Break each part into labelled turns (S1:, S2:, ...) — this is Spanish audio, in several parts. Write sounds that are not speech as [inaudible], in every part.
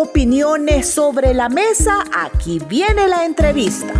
S1: opiniones sobre la mesa, aquí viene la entrevista.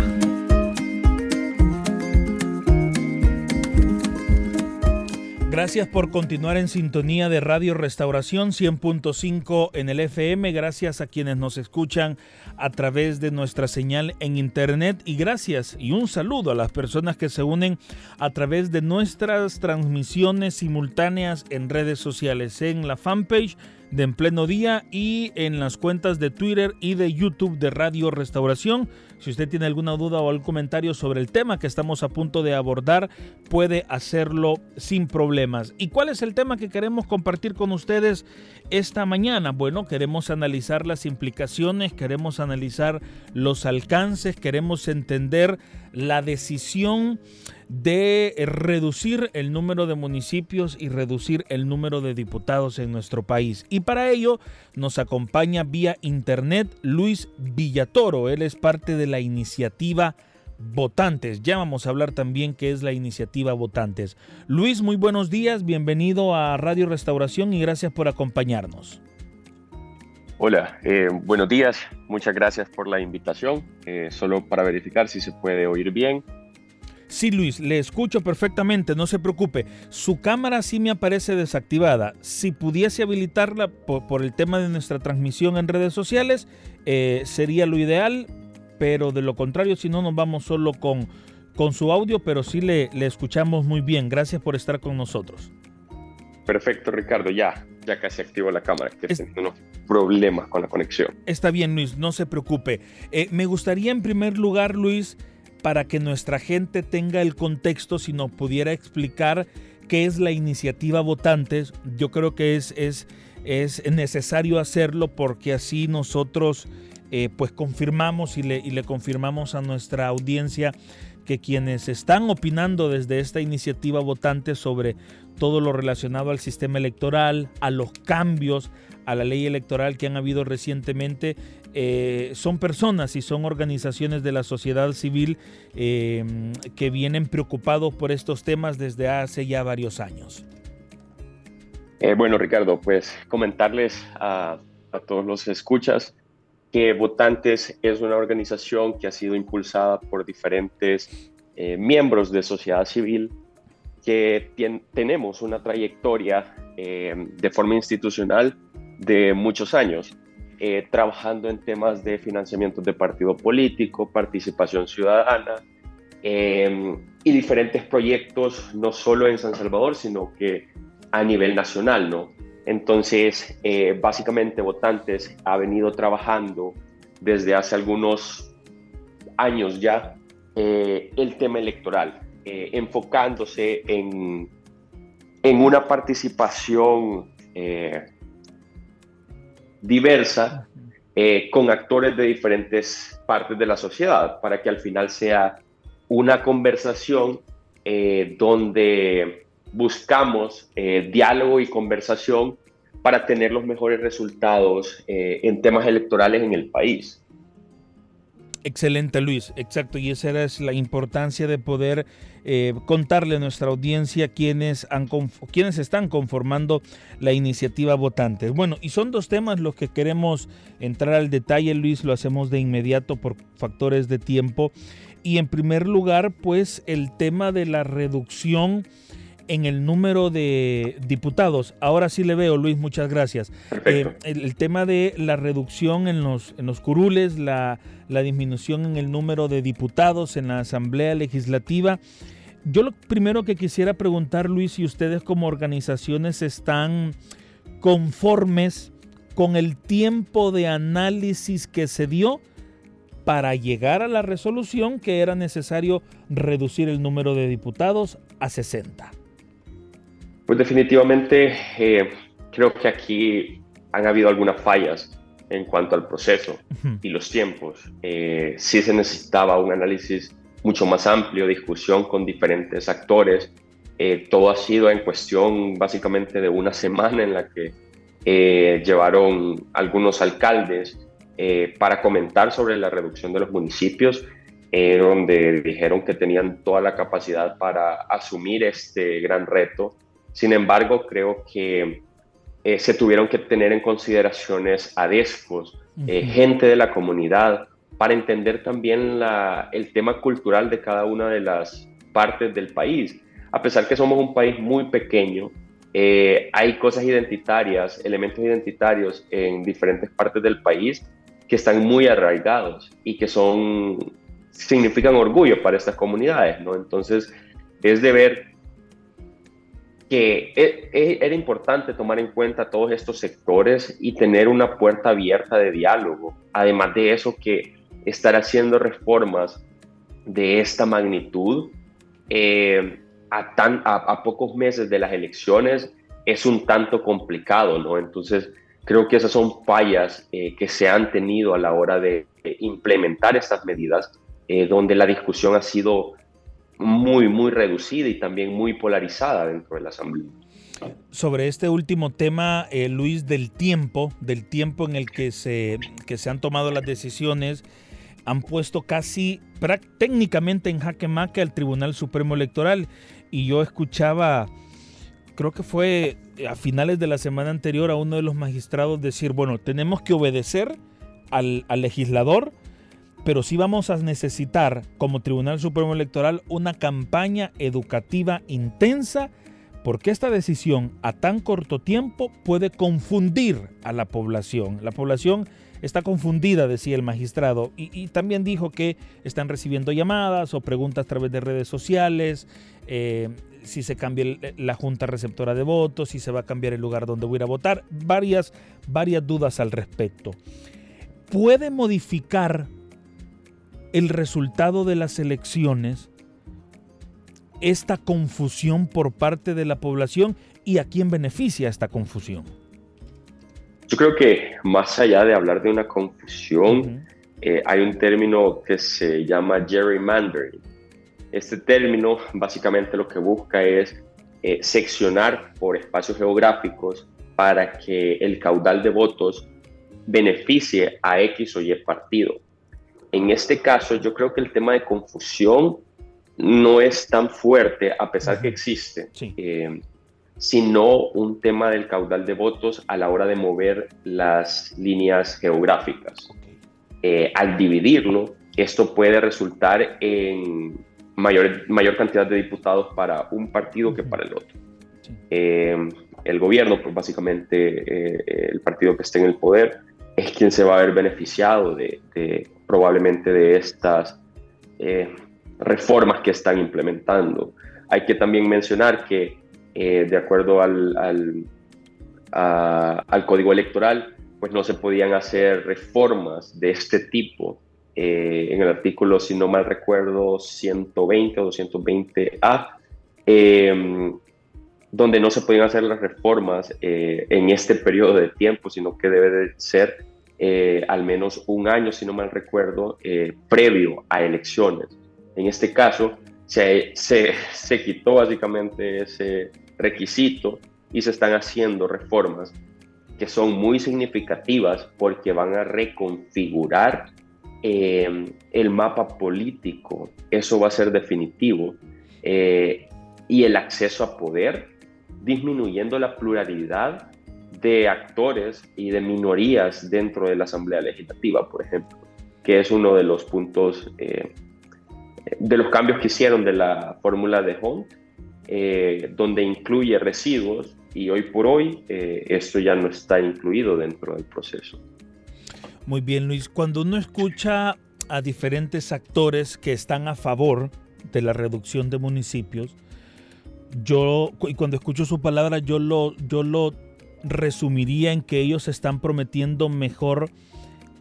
S2: Gracias por continuar en sintonía de Radio Restauración 100.5 en el FM. Gracias a quienes nos escuchan a través de nuestra señal en Internet. Y gracias y un saludo a las personas que se unen a través de nuestras transmisiones simultáneas en redes sociales, en la fanpage de En Pleno Día y en las cuentas de Twitter y de YouTube de Radio Restauración. Si usted tiene alguna duda o algún comentario sobre el tema que estamos a punto de abordar, puede hacerlo sin problemas. ¿Y cuál es el tema que queremos compartir con ustedes esta mañana? Bueno, queremos analizar las implicaciones, queremos analizar los alcances, queremos entender la decisión de reducir el número de municipios y reducir el número de diputados en nuestro país. Y para ello nos acompaña vía internet Luis Villatoro. Él es parte de la iniciativa Votantes. Ya vamos a hablar también qué es la iniciativa Votantes. Luis, muy buenos días, bienvenido a Radio Restauración y gracias por acompañarnos.
S3: Hola, eh, buenos días, muchas gracias por la invitación. Eh, solo para verificar si se puede oír bien.
S2: Sí, Luis, le escucho perfectamente, no se preocupe. Su cámara sí me aparece desactivada. Si pudiese habilitarla por, el tema de nuestra transmisión en redes sociales, eh, sería lo ideal, pero de lo contrario, si no, nos vamos solo con, con su audio, pero sí le, le escuchamos muy bien. Gracias por estar con nosotros.
S3: Perfecto, Ricardo, ya, ya casi activo la cámara, que es... unos problemas con la conexión.
S2: Está bien, Luis, no se preocupe. Eh, me gustaría en primer lugar, Luis, para que nuestra gente tenga el contexto, si nos pudiera explicar qué es la iniciativa votantes, yo creo que es, es, es necesario hacerlo porque así nosotros eh, pues confirmamos y le, y le confirmamos a nuestra audiencia que quienes están opinando desde esta iniciativa votante sobre todo lo relacionado al sistema electoral, a los cambios, a la ley electoral que han habido recientemente, eh, son personas y son organizaciones de la sociedad civil eh, que vienen preocupados por estos temas desde hace ya varios años.
S3: Eh, bueno, Ricardo, pues comentarles a, a, todos los escuchas que Votantes es una organización que ha sido impulsada por diferentes miembros de sociedad civil que tenemos una trayectoria de forma institucional de muchos años. Eh, trabajando en temas de financiamiento de partido político, participación ciudadana em, y diferentes proyectos, no solo en San Salvador, sino que a nivel nacional, ¿no? Entonces, eh, básicamente Votantes ha venido trabajando desde hace algunos años ya eh, el tema electoral, enfocándose en, en una participación diversa eh, con actores de diferentes partes de la sociedad para que al final sea una conversación eh, donde buscamos eh, diálogo y conversación para tener los mejores resultados en temas electorales en el país.
S2: Excelente, Luis. Exacto. Y esa es la importancia de poder eh, contarle a nuestra audiencia quiénes, han, están conformando la iniciativa votante. Bueno, y son dos temas los que queremos entrar al detalle, Luis. Lo hacemos de inmediato por factores de tiempo. Y en primer lugar, pues el tema de la reducción en el número de diputados. Ahora sí le veo, Luis, muchas gracias.
S3: Eh,
S2: el, tema de la reducción en los, en los curules, la, la disminución en el número de diputados en la Asamblea Legislativa. Yo lo primero que quisiera preguntar, Luis, si ustedes como organizaciones están conformes con el tiempo de análisis que se dio para llegar a la resolución que era necesario reducir el número de diputados a 60.
S3: Pues definitivamente eh, creo que aquí han habido algunas fallas en cuanto al proceso y los tiempos. Eh, sí se necesitaba un análisis mucho más amplio, discusión con diferentes actores. Eh, todo ha sido en cuestión básicamente de una semana en la que llevaron algunos alcaldes para comentar sobre la reducción de los municipios, donde dijeron que tenían toda la capacidad para asumir este gran reto sin embargo, creo que eh, se tuvieron que tener en consideraciones adespos, eh, gente de la comunidad, para entender también la, el tema cultural de cada una de las partes del país. A pesar que somos un país muy pequeño, eh, hay cosas identitarias, elementos identitarios en diferentes partes del país que están muy arraigados y que son, significan orgullo para estas comunidades, ¿no? Entonces, es de ver que e, e, era importante tomar en cuenta todos estos sectores y tener una puerta abierta de diálogo. Además de eso, que estar haciendo reformas de esta magnitud eh, a, tan, a, pocos meses de las elecciones es un tanto complicado, ¿no? Entonces, creo que esas son fallas eh, que se han tenido a la hora de, implementar estas medidas, eh, donde la discusión ha sido muy, muy reducida y también muy polarizada dentro de la Asamblea.
S2: Sobre este último tema, eh, Luis, del tiempo, del tiempo en el que se, que se han tomado las decisiones, han puesto casi técnicamente en jaque mate al Tribunal Supremo Electoral. Y yo escuchaba, creo que fue a finales de la semana anterior, a uno de los magistrados decir, bueno, tenemos que obedecer al, al legislador, pero sí vamos a necesitar como Tribunal Supremo Electoral una campaña educativa intensa porque esta decisión a tan corto tiempo puede confundir a la población. La población está confundida, decía el magistrado, y, también dijo que están recibiendo llamadas o preguntas a través de redes sociales, eh, si se cambia la junta receptora de votos, si se va a cambiar el lugar donde voy a ir a votar, varias, varias dudas al respecto. ¿Puede modificar el resultado de las elecciones, esta confusión por parte de la población y a quién beneficia esta confusión?
S3: Yo creo que más allá de hablar de una confusión, eh, hay un término que se llama gerrymandering. Este término básicamente lo que busca es eh, seccionar por espacios geográficos para que el caudal de votos beneficie a X o Y partido. En este caso, yo creo que el tema de confusión no es tan fuerte, a pesar que existe, eh, sino un tema del caudal de votos a la hora de mover las líneas geográficas. Eh, al dividirlo, esto puede resultar en mayor, mayor cantidad de diputados para un partido que para el otro. Eh, el gobierno, pues básicamente el partido que esté en el poder, es quien se va a ver beneficiado de, probablemente de estas eh, reformas que están implementando. Hay que también mencionar que eh, de acuerdo al, al, código electoral, pues no se podían hacer reformas de este tipo. Eh, en el artículo, si no mal recuerdo, 120 o 220A, em, donde no se podían hacer las reformas en este periodo de tiempo, sino que debe de ser eh, al menos un año, si no mal recuerdo, eh, previo a elecciones. En este caso, se, se, quitó básicamente ese requisito y se están haciendo reformas que son muy significativas porque van a reconfigurar eh, el mapa político. Eso va a ser definitivo. y el acceso a poder, disminuyendo la pluralidad de actores y de minorías dentro de la Asamblea Legislativa, por ejemplo, que es uno de los puntos, eh, de los cambios que hicieron de la fórmula de Hunt, eh, donde incluye residuos y hoy por hoy eh, esto ya no está incluido dentro del proceso.
S2: Muy bien, Luis. Cuando uno escucha a diferentes actores que están a favor de la reducción de municipios, yo, y cuando escucho su palabra, yo lo, yo lo resumiría en que ellos están prometiendo mejor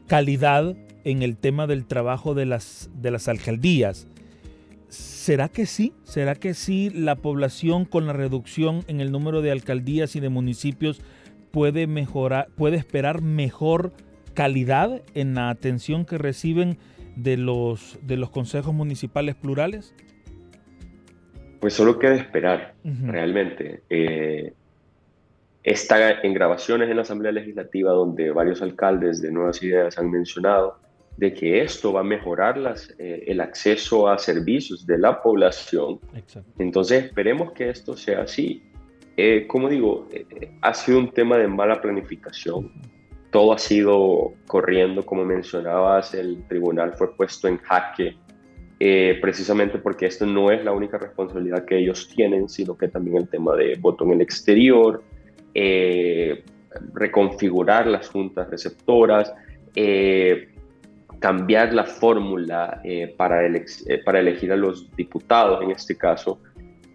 S2: calidad en el tema del trabajo de las, de las alcaldías. ¿Será que sí? ¿Será que sí la población con la reducción en el número de alcaldías y de municipios puede mejorar, puede esperar mejor calidad en la atención que reciben de los, de los consejos municipales plurales?
S3: Pues solo queda esperar, realmente. Eh, está en grabaciones en la Asamblea Legislativa donde varios alcaldes de Nuevas Ideas han mencionado de que esto va a mejorar las, eh, el acceso a servicios de la población. Entonces esperemos que esto sea así. eh, como digo, eh, ha sido un tema de mala planificación. Todo ha sido corriendo, como mencionabas, el tribunal fue puesto en jaque eh, precisamente porque esto no es la única responsabilidad que ellos tienen, sino que también el tema de voto en el exterior, reconfigurar las juntas receptoras, cambiar la fórmula para, para elegir a los diputados en este caso,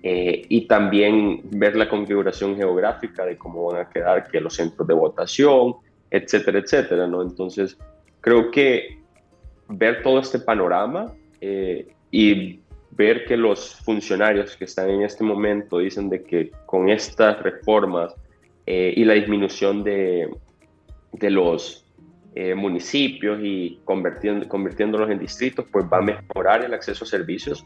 S3: eh, y también ver la configuración geográfica de cómo van a quedar que los centros de votación, etcétera, etcétera, ¿no? Entonces, creo que ver todo este panorama eh, y ver que los funcionarios que están en este momento dicen de que con estas reformas eh, y la disminución de, de los municipios y convirtiendo, convirtiéndolos en distritos, pues va a mejorar el acceso a servicios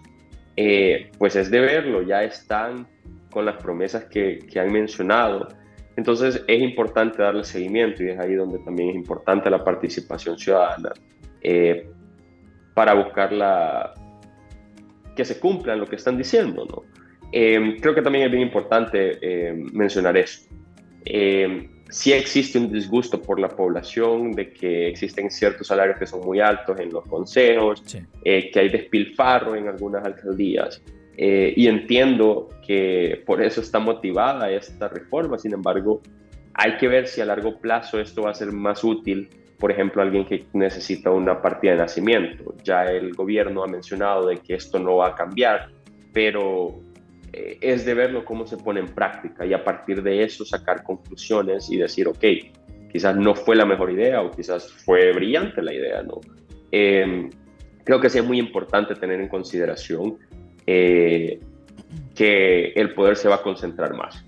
S3: eh, pues es de verlo, ya están con las promesas que, han mencionado. Entonces es importante darle seguimiento y es ahí donde también es importante la participación ciudadana eh, para buscar la, que se cumplan lo que están diciendo. ¿no? Eh, creo que también es bien importante mencionar eso sí existe un disgusto por la población de que existen ciertos salarios que son muy altos en los consejos, eh, que hay despilfarro en algunas alcaldías. Eh, y entiendo que por eso está motivada esta reforma, sin embargo, hay que ver si a largo plazo esto va a ser más útil, por ejemplo, alguien que necesita una partida de nacimiento. Ya el gobierno ha mencionado de que esto no va a cambiar, pero eh, es de verlo cómo se pone en práctica y a partir de eso sacar conclusiones y decir, ok, quizás no fue la mejor idea o quizás fue brillante la idea, ¿no? Em, creo que sí es muy importante tener en consideración eh, que el poder se va a concentrar más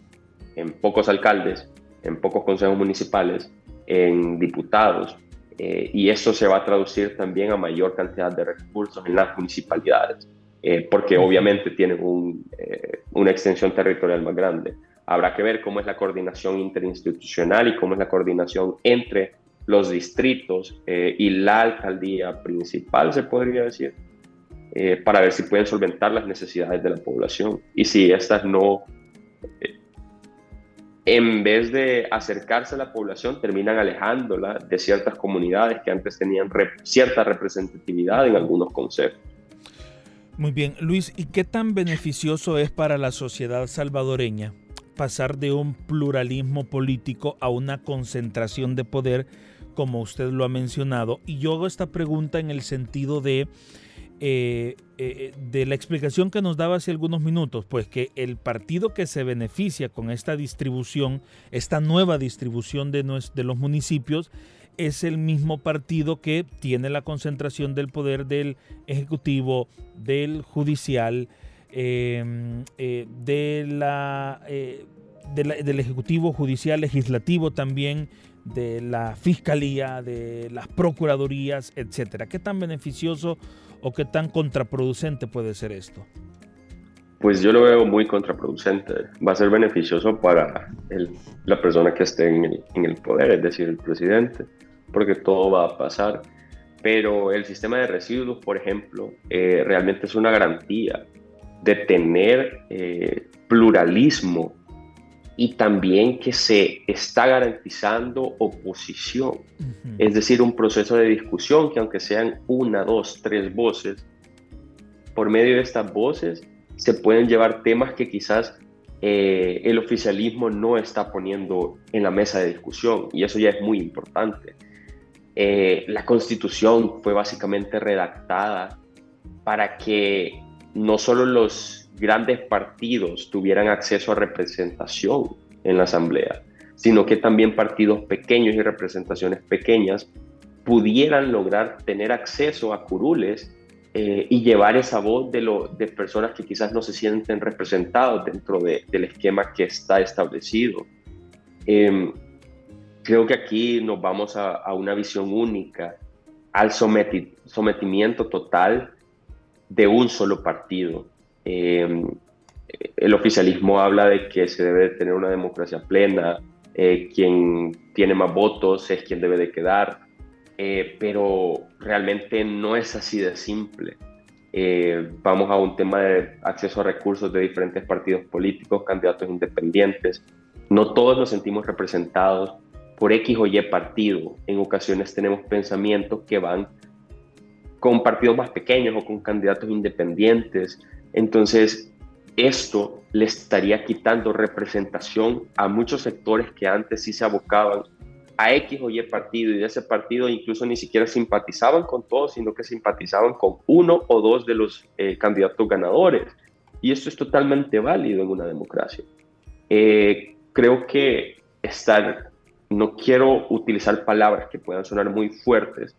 S3: en pocos alcaldes, en pocos consejos municipales, en diputados, eh, y eso se va a traducir también a mayor cantidad de recursos en las municipalidades. Eh, porque obviamente tienen eh, una extensión territorial más grande. Habrá que ver cómo es la coordinación interinstitucional y cómo es la coordinación entre los distritos eh, y la alcaldía principal, se podría decir, para ver si pueden solventar las necesidades de la población. Y si estas no, en vez de acercarse a la población, terminan alejándola de ciertas comunidades que antes tenían cierta representatividad en algunos conceptos.
S2: Muy bien, Luis, ¿y qué tan beneficioso es para la sociedad salvadoreña pasar de un pluralismo político a una concentración de poder, como usted lo ha mencionado? Y yo hago esta pregunta en el sentido de, eh, eh, de la explicación que nos daba hace algunos minutos, pues que el partido que se beneficia con esta distribución, esta nueva distribución de, de los municipios, es el mismo partido que tiene la concentración del poder del Ejecutivo, del Judicial, em, eh, de la, eh, del Ejecutivo, Judicial, Legislativo también, de la Fiscalía, de las Procuradurías, etcétera. ¿Qué tan beneficioso o qué tan contraproducente puede ser esto?
S3: Pues yo lo veo muy contraproducente. Va a ser beneficioso para la persona que esté en el, en el, poder, es decir, el presidente, porque todo va a pasar. Pero el sistema de residuos, por ejemplo, eh, realmente es una garantía de tener eh, pluralismo y también que se está garantizando oposición. Es decir, un proceso de discusión que aunque sean una, dos, tres voces, por medio de estas voces se pueden llevar temas que quizás eh, el oficialismo no está poniendo en la mesa de discusión y eso ya es muy importante. Eh, la constitución fue básicamente redactada para que no solo los grandes partidos tuvieran acceso a representación en la asamblea, sino que también partidos pequeños y representaciones pequeñas pudieran lograr tener acceso a curules eh, y llevar esa voz de, lo, de personas que quizás no se sienten representados dentro del esquema que está establecido. Em, creo que aquí nos vamos a, una visión única, al sometimiento total de un solo partido. Em, el oficialismo habla de que se debe tener una democracia plena, eh, quien tiene más votos es quien debe de quedar. Eh, pero realmente no es así de simple. eh, vamos a un tema de acceso a recursos de diferentes partidos políticos, candidatos independientes. No todos nos sentimos representados por X o Y partido. En ocasiones tenemos pensamientos que van con partidos más pequeños o con candidatos independientes. Entonces, esto le estaría quitando representación a muchos sectores que antes sí se abocaban a X o Y partido y de ese partido incluso ni siquiera simpatizaban con todos, sino que simpatizaban con uno o dos de los eh, candidatos ganadores. Y esto es totalmente válido en una democracia. Eh, creo que estar, no quiero utilizar palabras que puedan sonar muy fuertes,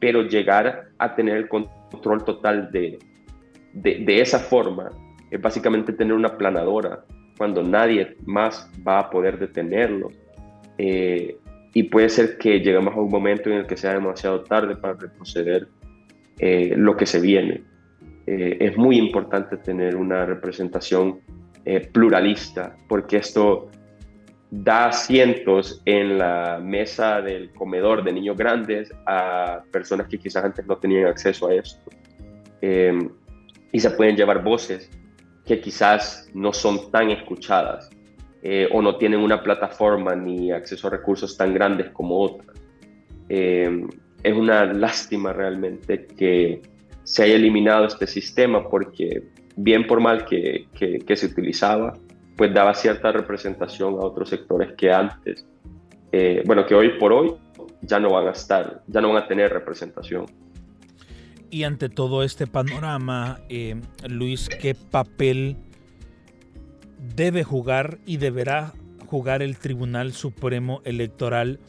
S3: pero llegar a tener el control total de, de, esa forma es básicamente tener una planadora cuando nadie más va a poder detenerlo. Eh, y puede ser que lleguemos a un momento en el que sea demasiado tarde para retroceder eh, lo que se viene. Eh, es muy importante tener una representación eh, pluralista porque esto da asientos en la mesa del comedor de niños grandes a personas que quizás antes no tenían acceso a esto. y se pueden llevar voces que quizás no son tan escuchadas. Eh, o no tienen una plataforma ni acceso a recursos tan grandes como otras. Eh, es una lástima realmente que se haya eliminado este sistema porque bien por mal que, que, se utilizaba, pues daba cierta representación a otros sectores que antes, eh, bueno, que hoy por hoy ya no van a estar, ya no van a tener representación.
S2: Y ante todo este panorama, Luis, ¿qué papel debe jugar y deberá jugar el Tribunal Supremo Electoral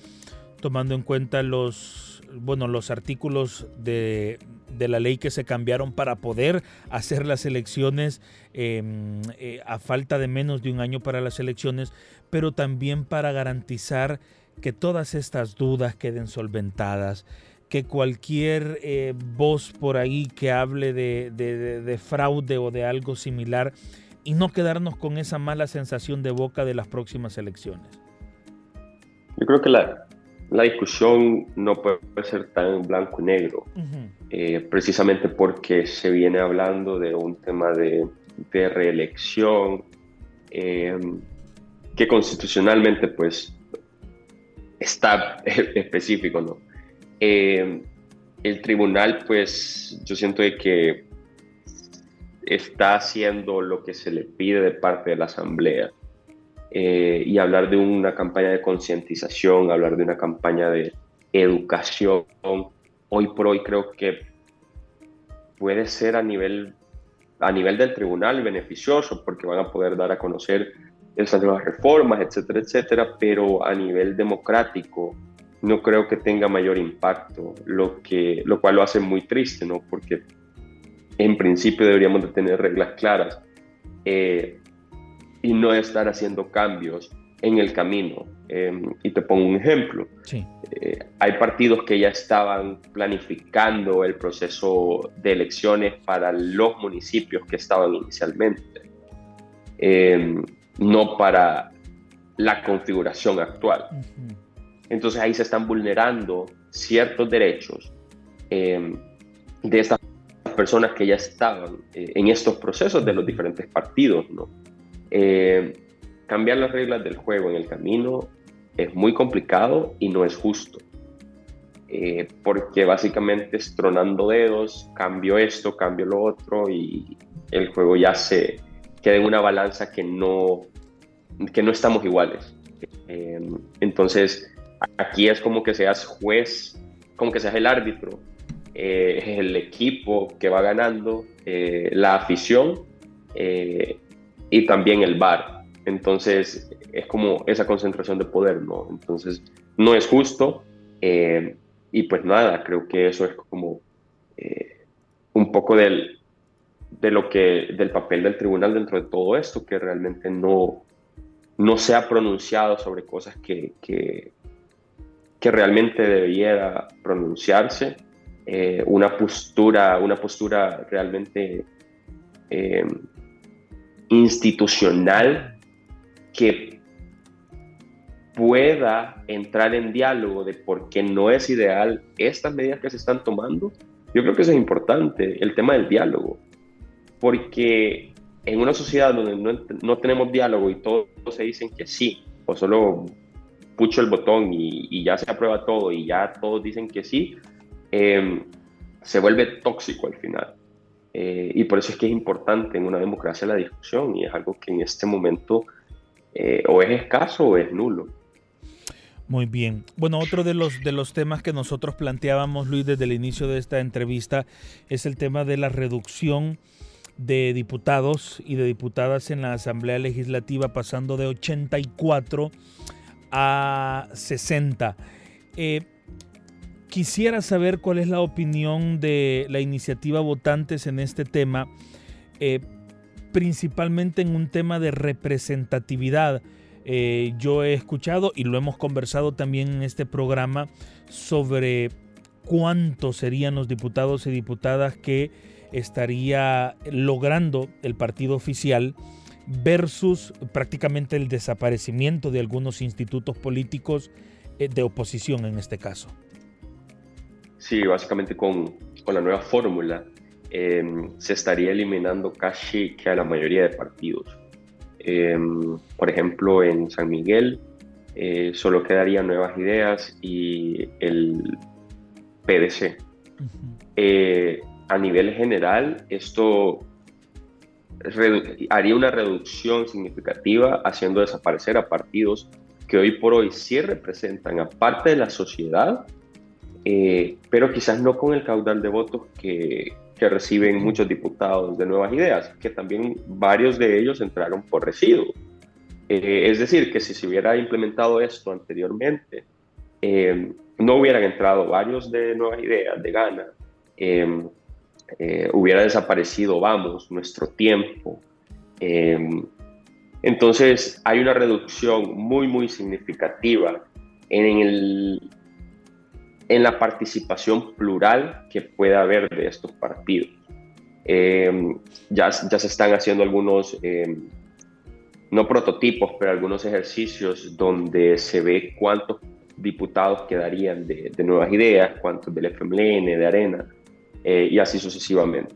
S2: tomando en cuenta los, bueno, los artículos de, la ley que se cambiaron para poder hacer las elecciones em, eh, a falta de menos de un año para las elecciones, pero también para garantizar que todas estas dudas queden solventadas, que cualquier eh, voz por ahí que hable de fraude o de algo similar y no quedarnos con esa mala sensación de boca de las próximas elecciones?
S3: Yo creo que la, la discusión no puede ser tan blanco y negro, eh, precisamente porque se viene hablando de un tema de, de reelección em, que constitucionalmente pues está [laughs] específico, ¿no? Em, el tribunal pues yo siento de que está haciendo lo que se le pide de parte de la Asamblea. Eh, y hablar de una campaña de concientización, hablar de una campaña de educación, hoy por hoy creo que puede ser a nivel, a nivel del tribunal beneficioso porque van a poder dar a conocer esas nuevas reformas, etcétera, etcétera, pero a nivel democrático no creo que tenga mayor impacto, lo, que, lo cual lo hace muy triste, ¿no? Porque en principio deberíamos de tener reglas claras eh, y no estar haciendo cambios en el camino. Em, y te pongo un ejemplo. Eh, hay partidos que ya estaban planificando el proceso de elecciones para los municipios que estaban inicialmente, em, no para la configuración actual. Entonces ahí se están vulnerando ciertos derechos em, de esta personas que ya estaban eh, en estos procesos de los diferentes partidos. ¿no? Eh, cambiar las reglas del juego en el camino es muy complicado y no es justo. Eh, porque básicamente es tronando dedos, cambio esto, cambio lo otro y el juego ya se queda en una balanza que no, que no estamos iguales. entonces, aquí es como que seas juez, como que seas el árbitro eh, el equipo que va ganando, eh, la afición eh, y también el bar. Entonces es como esa concentración de poder, ¿no? Entonces no es justo y pues nada, creo que eso es como un poco del, de lo que, del papel del tribunal dentro de todo esto, que realmente no, no se ha pronunciado sobre cosas que, que realmente debiera pronunciarse eh, una postura, una postura realmente eh, institucional que pueda entrar en diálogo de por qué no es ideal estas medidas que se están tomando yo creo que eso es importante, el tema del diálogo, porque en una sociedad donde no, no tenemos diálogo y todos se dicen que sí, o solo pucho el botón y, ya se aprueba todo y ya todos dicen que sí, em, se vuelve tóxico al final. Eh, y por eso es que es importante en una democracia la discusión y es algo que en este momento eh, o es escaso o es nulo.
S2: Muy bien. Bueno, otro de los, de los temas que nosotros planteábamos, Luis, desde el inicio de esta entrevista es el tema de la reducción de diputados y de diputadas en la Asamblea Legislativa, pasando de 84 a 60. Eh, quisiera saber cuál es la opinión de la iniciativa votantes en este tema, eh, principalmente en un tema de representatividad. Eh, yo he escuchado y lo hemos conversado también en este programa sobre cuántos serían los diputados y diputadas que estaría logrando el partido oficial versus prácticamente el desaparecimiento de algunos institutos políticos eh, de oposición en este caso.
S3: Sí, básicamente con, con la nueva fórmula em, se estaría eliminando casi que a la mayoría de partidos. Em, por ejemplo, en San Miguel eh, solo quedarían nuevas ideas y el PDC. Eh, a nivel general, esto haría una reducción significativa haciendo desaparecer a partidos que hoy por hoy sí representan a parte de la sociedad, eh, pero quizás no con el caudal de votos que, que, reciben muchos diputados de nuevas ideas, que también varios de ellos entraron por residuo. Eh, es decir, que si se hubiera implementado esto anteriormente, eh, no hubieran entrado varios de nuevas ideas, de gana, eh, hubiera desaparecido, vamos, nuestro tiempo. Em, entonces hay una reducción muy, muy significativa en, el, en la participación plural que puede haber de estos partidos. Em, ya, ya se están haciendo algunos, em, no prototipos, pero algunos ejercicios donde se ve cuántos diputados quedarían de, de nuevas ideas, cuántos del FMLN, de Arena, eh, y así sucesivamente.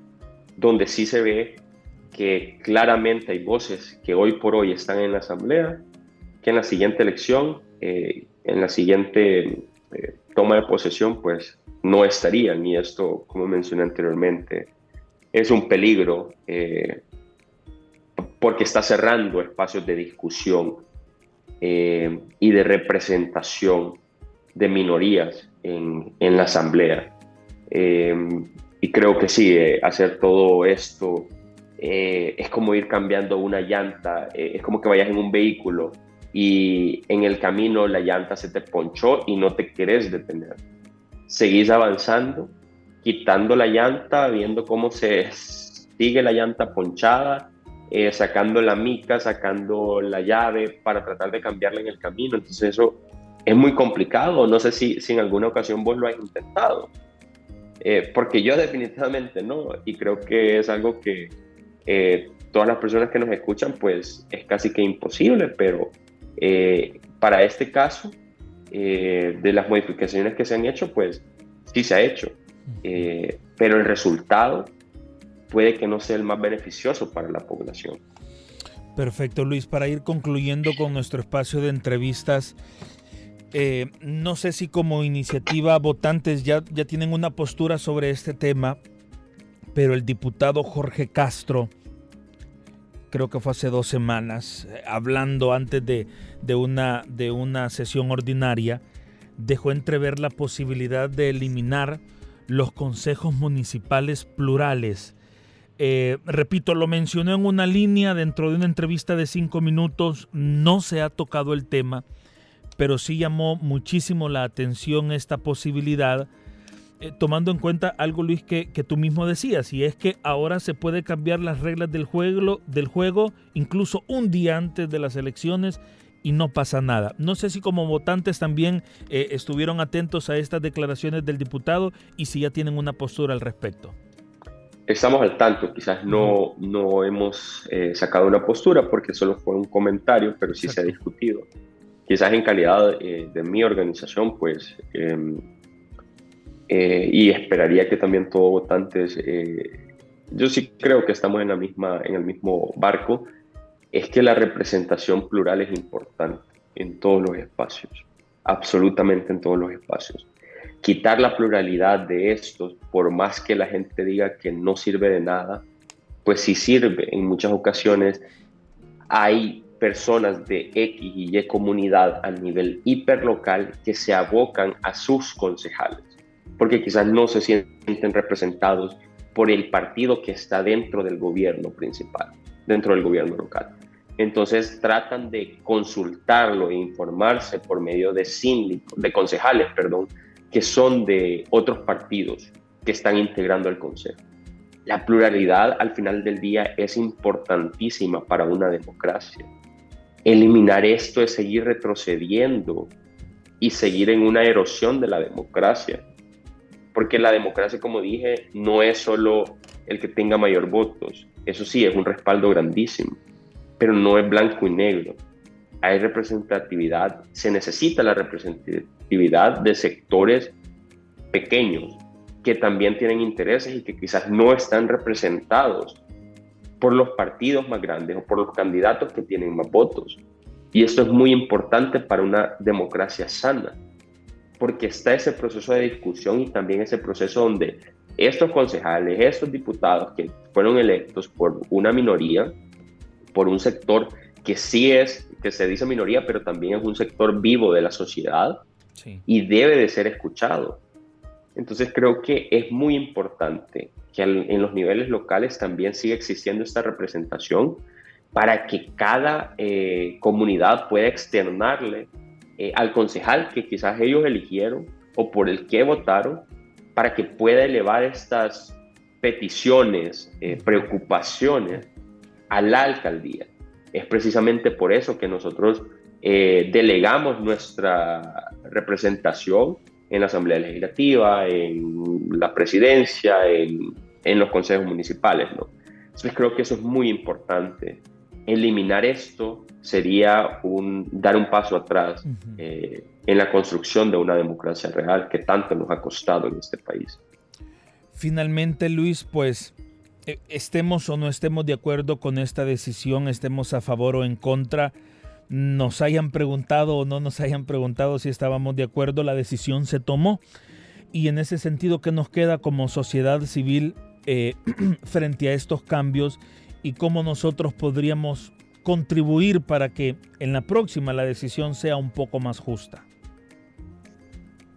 S3: Donde sí se ve que claramente hay voces que hoy por hoy están en la Asamblea, que en la siguiente elección, eh, en la siguiente eh, toma de posesión, pues no estarían. Y esto, como mencioné anteriormente, es un peligro porque está cerrando espacios de discusión y de representación de minorías en, la Asamblea. Eh, y creo que sí, eh, hacer todo esto eh, es como ir cambiando una llanta, es como que vayas en un vehículo y en el camino la llanta se te ponchó y no te querés detener. Seguís avanzando, quitando la llanta, viendo cómo se sigue la llanta ponchada, sacando la mica, sacando la llave para tratar de cambiarla en el camino. Entonces eso es muy complicado. No sé si, si en alguna ocasión vos lo has intentado. Eh, porque yo definitivamente no, y creo que es algo que eh, todas las personas que nos escuchan, pues es casi que imposible, pero eh, para este caso, de las modificaciones que se han hecho, pues sí se ha hecho, pero el resultado puede que no sea el más beneficioso para la población.
S2: Perfecto, Luis. Para ir concluyendo con nuestro espacio de entrevistas, eh, no sé si como iniciativa votantes ya, ya tienen una postura sobre este tema, pero el diputado Jorge Castro, creo que fue hace dos semanas, eh, hablando antes de, una, de una sesión ordinaria, dejó entrever la posibilidad de eliminar los consejos municipales plurales. Eh, repito, lo mencioné en una línea dentro de una entrevista de cinco minutos, no se ha tocado el tema pero sí llamó muchísimo la atención esta posibilidad, eh, tomando en cuenta algo, Luis, que, tú mismo decías, y es que ahora se puede cambiar las reglas del juego, del juego incluso un día antes de las elecciones y no pasa nada. No sé si como votantes también eh, estuvieron atentos a estas declaraciones del diputado y si ya tienen una postura al respecto.
S3: Estamos al tanto, quizás no, no hemos eh, sacado una postura porque solo fue un comentario, pero sí se ha discutido quizás en calidad eh, de mi organización, pues em, eh, y esperaría que también todos votantes, eh, yo sí creo que estamos en, la misma, en el mismo barco, es que la representación plural es importante en todos los espacios, absolutamente en todos los espacios. Quitar la pluralidad de estos, por más que la gente diga que no sirve de nada, pues sí sirve. En muchas ocasiones hay personas de X y Y comunidad a nivel hiperlocal que se abocan a sus concejales, porque quizás no se sienten representados por el partido que está dentro del gobierno principal, dentro del gobierno local. Entonces tratan de consultarlo e informarse por medio de síndicos, de concejales, perdón, que son de otros partidos que están integrando el consejo. La pluralidad al final del día es importantísima para una democracia. Eliminar esto es seguir retrocediendo y seguir en una erosión de la democracia. Porque la democracia, como dije, no es solo el que tenga mayor votos. Eso sí, es un respaldo grandísimo, pero no es blanco y negro. Hay representatividad, se necesita la representatividad de sectores pequeños, que también tienen intereses y que quizás no están representados por los partidos más grandes o por los candidatos que tienen más votos. Y esto es muy importante para una democracia sana, porque está ese proceso de discusión y también ese proceso donde estos concejales, estos diputados que fueron electos por una minoría, por un sector que sí es, que se dice minoría, pero también es un sector vivo de la sociedad y debe de ser escuchado. Entonces creo que es muy importante que en los niveles locales también siga existiendo esta representación para que cada eh, comunidad pueda externarle eh, al concejal que quizás ellos eligieron o por el que votaron para que pueda elevar estas peticiones, eh, preocupaciones a la alcaldía. Es precisamente por eso que nosotros delegamos nuestra representación en la Asamblea Legislativa, en la presidencia, en, en los consejos municipales. ¿no? Entonces creo que eso es muy importante. Eliminar esto sería un, dar un paso atrás eh, en la construcción de una democracia real que tanto nos ha costado en este país.
S2: Finalmente, Luis, pues estemos o no estemos de acuerdo con esta decisión, estemos a favor o en contra, nos hayan preguntado o no nos hayan preguntado si estábamos de acuerdo, la decisión se tomó. Y en ese sentido, ¿qué nos queda como sociedad civil eh, [clears throat] frente a estos cambios y cómo nosotros podríamos contribuir para que en la próxima la decisión sea un poco más justa?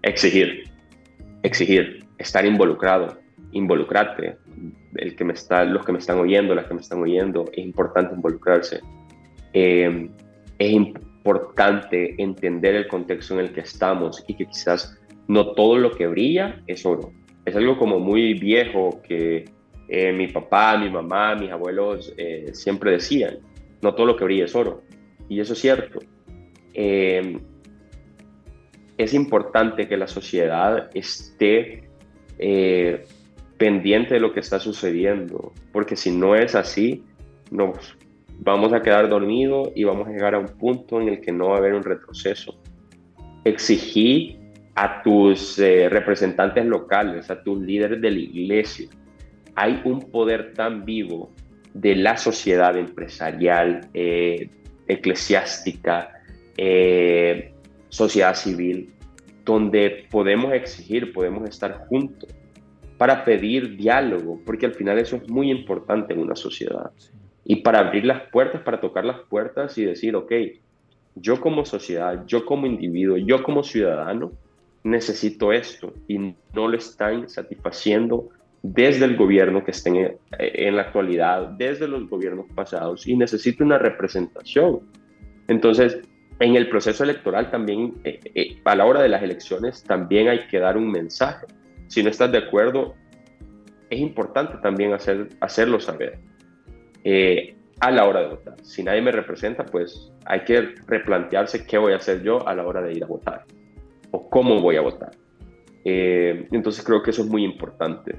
S3: Exigir, exigir, estar involucrado, involucrarte. El que me está, los que me están oyendo, las que me están oyendo, es importante involucrarse. Eh, es importante entender el contexto en el que estamos y que quizás no todo lo que brilla es oro. Es algo como muy viejo que eh, mi papá, mi mamá, mis abuelos eh, siempre decían, no todo lo que brilla es oro. Y eso es cierto. Es importante que la sociedad esté pendiente de lo que está sucediendo, porque si no es así, nos vamos a quedar dormidos y vamos a llegar a un punto en el que no va a haber un retroceso. Exigí a tus eh, representantes locales, a tus líderes de la iglesia. Hay un poder tan vivo de la sociedad empresarial, eh, eclesiástica, eh, sociedad civil, donde podemos exigir, podemos estar juntos para pedir diálogo, porque al final eso es muy importante en una sociedad y para abrir las puertas, para tocar las puertas y decir, ok, yo como sociedad, yo como individuo, yo como ciudadano, necesito esto y no lo están satisfaciendo desde el gobierno que esté en, la actualidad, desde los gobiernos pasados y necesito una representación. Entonces, en el proceso electoral también, eh, eh, a la hora de las elecciones, también hay que dar un mensaje. Si no estás de acuerdo, es importante también hacer, hacerlo saber. Eh, a la hora de votar. Si nadie me representa, pues hay que replantearse qué voy a hacer yo a la hora de ir a votar o cómo voy a votar. Eh, entonces creo que eso es muy importante.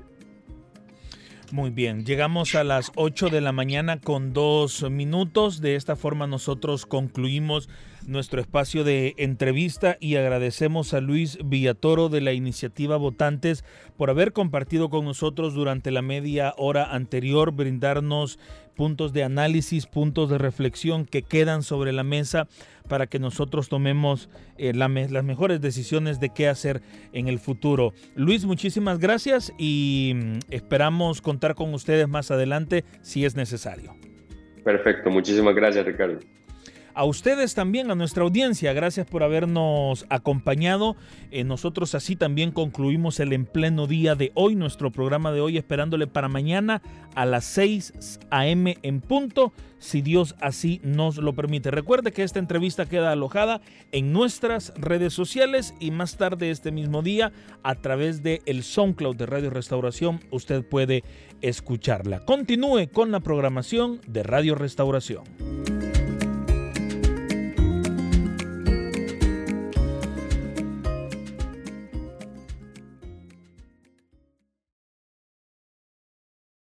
S2: Muy bien, llegamos a las 8 de la mañana con dos minutos. De esta forma nosotros concluimos nuestro espacio de entrevista y agradecemos a Luis Villatoro de la iniciativa Votantes por haber compartido con nosotros durante la media hora anterior, brindarnos puntos de análisis, puntos de reflexión que quedan sobre la mesa para que nosotros tomemos eh, las mejores decisiones de qué hacer en el futuro. Luis, muchísimas gracias y mm, esperamos contar con ustedes más adelante si es necesario.
S3: Perfecto, muchísimas gracias Ricardo.
S2: A ustedes también, a nuestra audiencia, gracias por habernos acompañado. Eh, nosotros así también concluimos el en pleno día de hoy, nuestro programa de hoy, esperándole para mañana a las 6 a.m. en punto, si Dios así nos lo permite. Recuerde que esta entrevista queda alojada en nuestras redes sociales y más tarde este mismo día a través de el SoundCloud de Radio Restauración usted puede escucharla. Continúe con la programación de Radio Restauración.